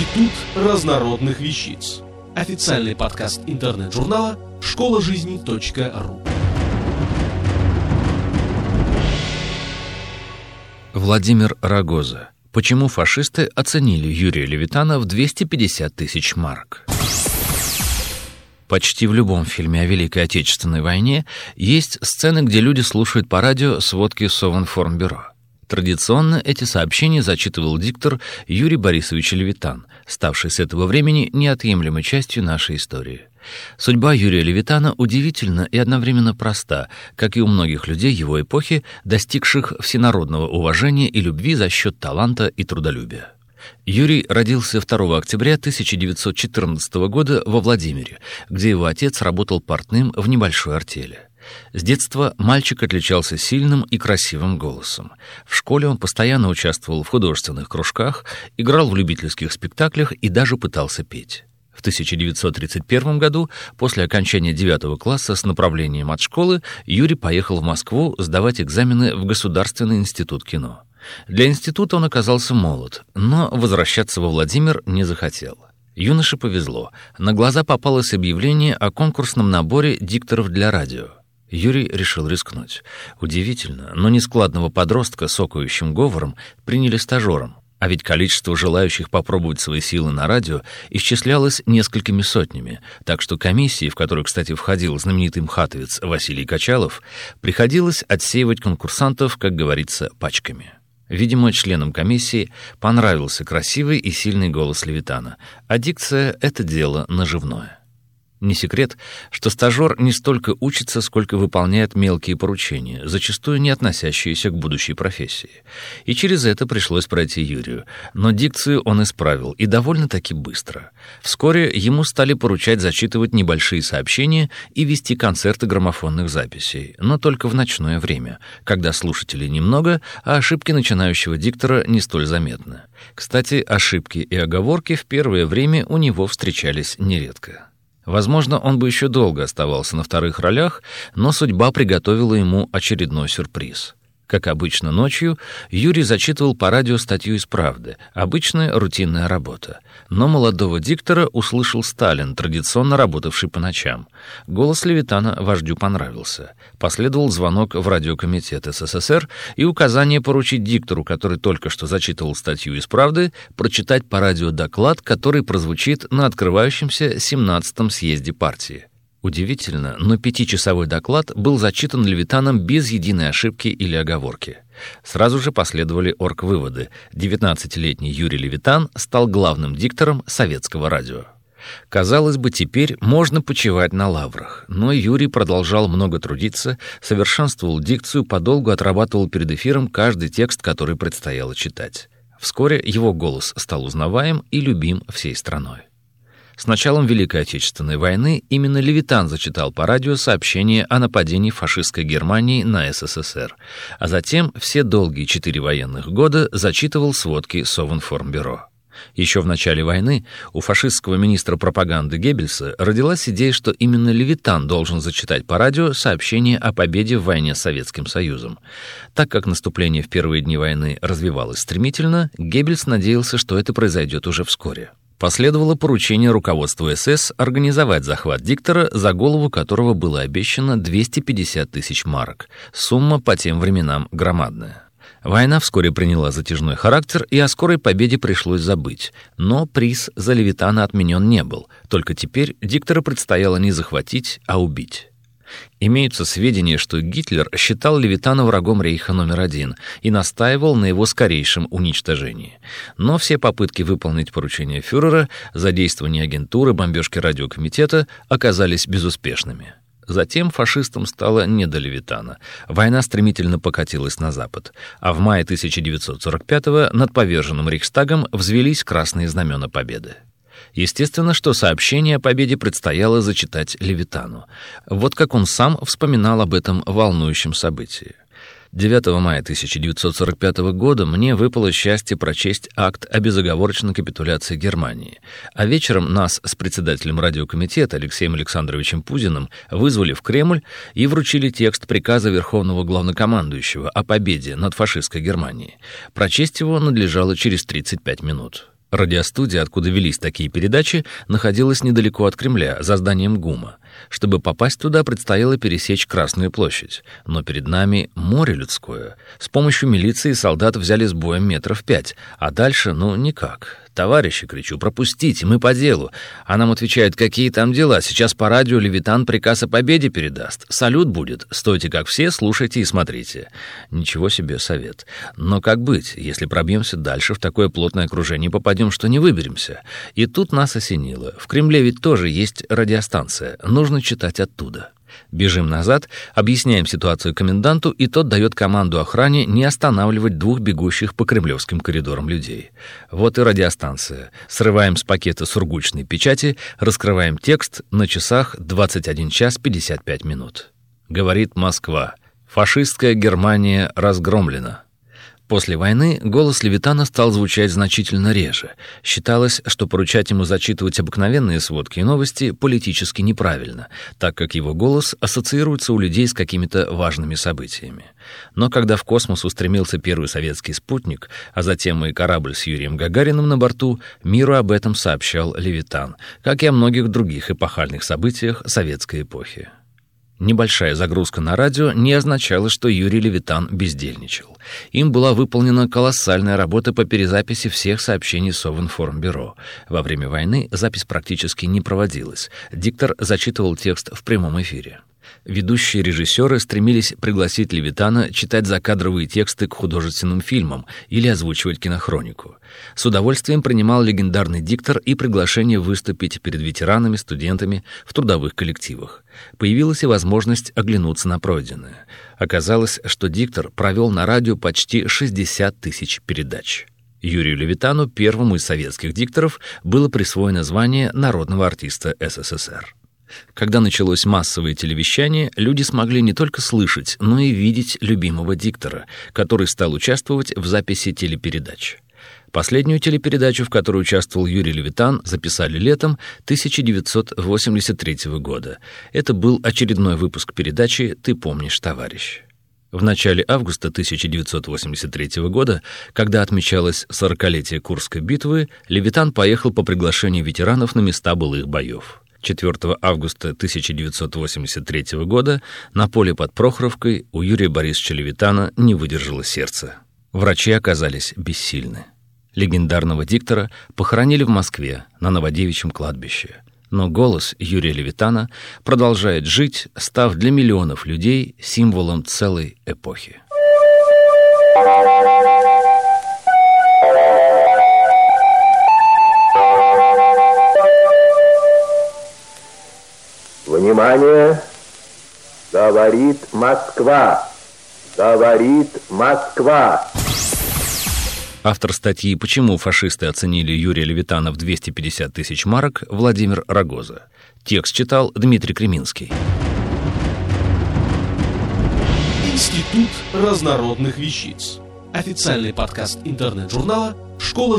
Институт разнородных вещиц. Официальный подкаст интернет-журнала школа жизни.ру. Владимир Рогоза. Почему фашисты оценили Юрия Левитана в 250 тысяч марок? Почти в любом фильме о Великой Отечественной войне есть сцены, где люди слушают по радио сводки Совинформбюро. Традиционно эти сообщения зачитывал диктор Юрий Борисович Левитан, ставший с этого времени неотъемлемой частью нашей истории. Судьба Юрия Левитана удивительна и одновременно проста, как и у многих людей его эпохи, достигших всенародного уважения и любви за счет таланта и трудолюбия. Юрий родился 2 октября 1914 года во Владимире, где его отец работал портным в небольшой артели. С детства мальчик отличался сильным и красивым голосом. В школе он постоянно участвовал в художественных кружках, играл в любительских спектаклях и даже пытался петь. В 1931 году, после окончания 9 класса с направлением от школы, Юрий поехал в Москву сдавать экзамены в Государственный институт кино. Для института он оказался молод, но возвращаться во Владимир не захотел. Юноше повезло. На глаза попалось объявление о конкурсном наборе дикторов для радио. Юрий решил рискнуть. Удивительно, но нескладного подростка с окающим говором приняли стажером. А ведь количество желающих попробовать свои силы на радио исчислялось несколькими сотнями, так что комиссии, в которую, кстати, входил знаменитый мхатовец Василий Качалов, приходилось отсеивать конкурсантов, как говорится, пачками. Видимо, членам комиссии понравился красивый и сильный голос Левитана, а дикция — это дело наживное. Не секрет, что стажер не столько учится, сколько выполняет мелкие поручения, зачастую не относящиеся к будущей профессии. И через это пришлось пройти Юрию. Но дикцию он исправил, и довольно-таки быстро. Вскоре ему стали поручать зачитывать небольшие сообщения и вести концерты граммофонных записей, но только в ночное время, когда слушателей немного, а ошибки начинающего диктора не столь заметны. Кстати, ошибки и оговорки в первое время у него встречались нередко. Возможно, он бы еще долго оставался на вторых ролях, но судьба приготовила ему очередной сюрприз. Как обычно ночью, Юрий зачитывал по радио статью из «Правды». Обычная рутинная работа. Но молодого диктора услышал Сталин, традиционно работавший по ночам. Голос Левитана вождю понравился. Последовал звонок в радиокомитет СССР и указание поручить диктору, который только что зачитывал статью из «Правды», прочитать по радио доклад, который прозвучит на открывающемся 17-м съезде партии. Удивительно, но пятичасовой доклад был зачитан Левитаном без единой ошибки или оговорки. Сразу же последовали орг-выводы. 19-летний Юрий Левитан стал главным диктором советского радио. Казалось бы, теперь можно почивать на лаврах, но Юрий продолжал много трудиться, совершенствовал дикцию, подолгу отрабатывал перед эфиром каждый текст, который предстояло читать. Вскоре его голос стал узнаваем и любим всей страной. С началом Великой Отечественной войны именно Левитан зачитал по радио сообщение о нападении фашистской Германии на СССР, а затем все долгие четыре военных года зачитывал сводки Совинформбюро. Еще в начале войны у фашистского министра пропаганды Геббельса родилась идея, что именно Левитан должен зачитать по радио сообщение о победе в войне с Советским Союзом. Так как наступление в первые дни войны развивалось стремительно, Геббельс надеялся, что это произойдет уже вскоре. Последовало поручение руководству СС организовать захват диктора, за голову которого было обещано 250 тысяч марок. Сумма по тем временам громадная. Война вскоре приняла затяжной характер, и о скорой победе пришлось забыть. Но приз за Левитана отменен не был. Только теперь диктора предстояло не захватить, а убить. Имеются сведения, что Гитлер считал Левитана врагом рейха номер один и настаивал на его скорейшем уничтожении. Но все попытки выполнить поручение фюрера, задействование агентуры, бомбежки радиокомитета оказались безуспешными. Затем фашистам стало не до Левитана. Война стремительно покатилась на запад, а в мае 1945-го над поверженным Рейхстагом взвелись красные знамена победы. Естественно, что сообщение о победе предстояло зачитать Левитану. Вот как он сам вспоминал об этом волнующем событии. 9 мая 1945 года мне выпало счастье прочесть акт о безоговорочной капитуляции Германии, а вечером нас с председателем радиокомитета Алексеем Александровичем Пузиным вызвали в Кремль и вручили текст приказа Верховного Главнокомандующего о победе над фашистской Германией. Прочесть его надлежало через 35 минут. Радиостудия, откуда велись такие передачи, находилась недалеко от Кремля, за зданием ГУМа. Чтобы попасть туда, предстояло пересечь Красную площадь. Но перед нами море людское. С помощью милиции солдат взяли с боем метров пять, а дальше, ну, никак. «Товарищи!» — кричу, «пропустите, мы по делу!» А нам отвечают, какие там дела, сейчас по радио Левитан приказ о победе передаст. Салют будет, стойте как все, слушайте и смотрите. Ничего себе совет. Но как быть, если пробьемся дальше, в такое плотное окружение попадем, что не выберемся? И тут нас осенило. В Кремле ведь тоже есть радиостанция, нужно читать оттуда. Бежим назад, объясняем ситуацию коменданту, и тот дает команду охране не останавливать двух бегущих по кремлевским коридорам людей. Вот и радиостанция. Срываем с пакета сургучной печати, раскрываем текст, на часах 21 час 55 минут. Говорит Москва. Фашистская Германия разгромлена. После войны голос Левитана стал звучать значительно реже. Считалось, что поручать ему зачитывать обыкновенные сводки и новости политически неправильно, так как его голос ассоциируется у людей с какими-то важными событиями. Но когда в космос устремился первый советский спутник, а затем и корабль с Юрием Гагариным на борту, миру об этом сообщал Левитан, как и о многих других эпохальных событиях советской эпохи. Небольшая загрузка на радио не означала, что Юрий Левитан бездельничал. Им была выполнена колоссальная работа по перезаписи всех сообщений Совинформбюро. Во время войны запись практически не проводилась. Диктор зачитывал текст в прямом эфире. Ведущие режиссеры стремились пригласить Левитана читать закадровые тексты к художественным фильмам или озвучивать кинохронику. С удовольствием принимал легендарный диктор и приглашение выступить перед ветеранами, студентами в трудовых коллективах. Появилась и возможность оглянуться на пройденное. Оказалось, что диктор провел на радио почти 60 тысяч передач. Юрию Левитану, первому из советских дикторов, было присвоено звание народного артиста СССР. Когда началось массовое телевещание, люди смогли не только слышать, но и видеть любимого диктора, который стал участвовать в записи телепередач. Последнюю телепередачу, в которой участвовал Юрий Левитан, записали летом 1983 года. Это был очередной выпуск передачи «Ты помнишь, товарищ». В начале августа 1983 года, когда отмечалось 40-летие Курской битвы, Левитан поехал по приглашению ветеранов на места былых боев. 4 августа 1983 года на поле под Прохоровкой у Юрия Борисовича Левитана не выдержало сердце. Врачи оказались бессильны. Легендарного диктора похоронили в Москве на Новодевичьем кладбище. Но голос Юрия Левитана продолжает жить, став для миллионов людей символом целой эпохи. Внимание! Говорит Москва! Говорит Москва! Автор статьи «Почему фашисты оценили Юрия Левитана в 250 тысяч марок» Владимир Рогоза. Текст читал Дмитрий Креминский. Институт разнородных вещиц. Официальный подкаст интернет-журнала школа